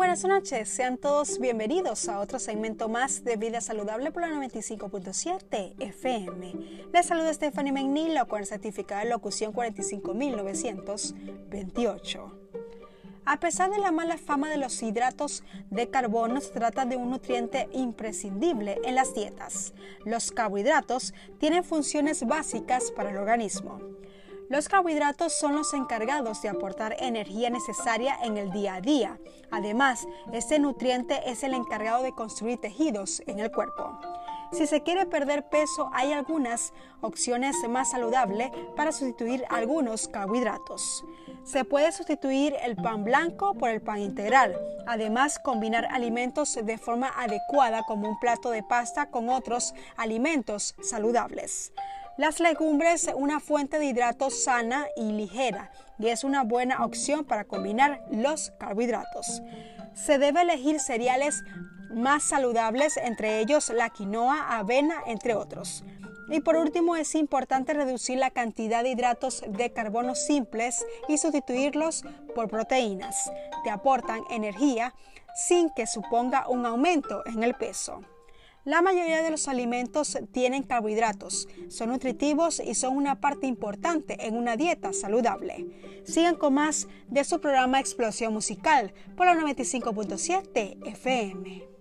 buenas noches, sean todos bienvenidos a otro segmento más de Vida Saludable por la 95.7 FM. Les saluda Stephanie McNeil con el certificado de locución 45928. A pesar de la mala fama de los hidratos de carbono, se trata de un nutriente imprescindible en las dietas. Los carbohidratos tienen funciones básicas para el organismo. Los carbohidratos son los encargados de aportar energía necesaria en el día a día. Además, este nutriente es el encargado de construir tejidos en el cuerpo. Si se quiere perder peso, hay algunas opciones más saludables para sustituir algunos carbohidratos. Se puede sustituir el pan blanco por el pan integral. Además, combinar alimentos de forma adecuada como un plato de pasta con otros alimentos saludables. Las legumbres, una fuente de hidratos sana y ligera, y es una buena opción para combinar los carbohidratos. Se debe elegir cereales más saludables, entre ellos la quinoa, avena, entre otros. Y por último, es importante reducir la cantidad de hidratos de carbono simples y sustituirlos por proteínas que aportan energía sin que suponga un aumento en el peso. La mayoría de los alimentos tienen carbohidratos, son nutritivos y son una parte importante en una dieta saludable. Sigan con más de su programa Explosión Musical por la 95.7 FM.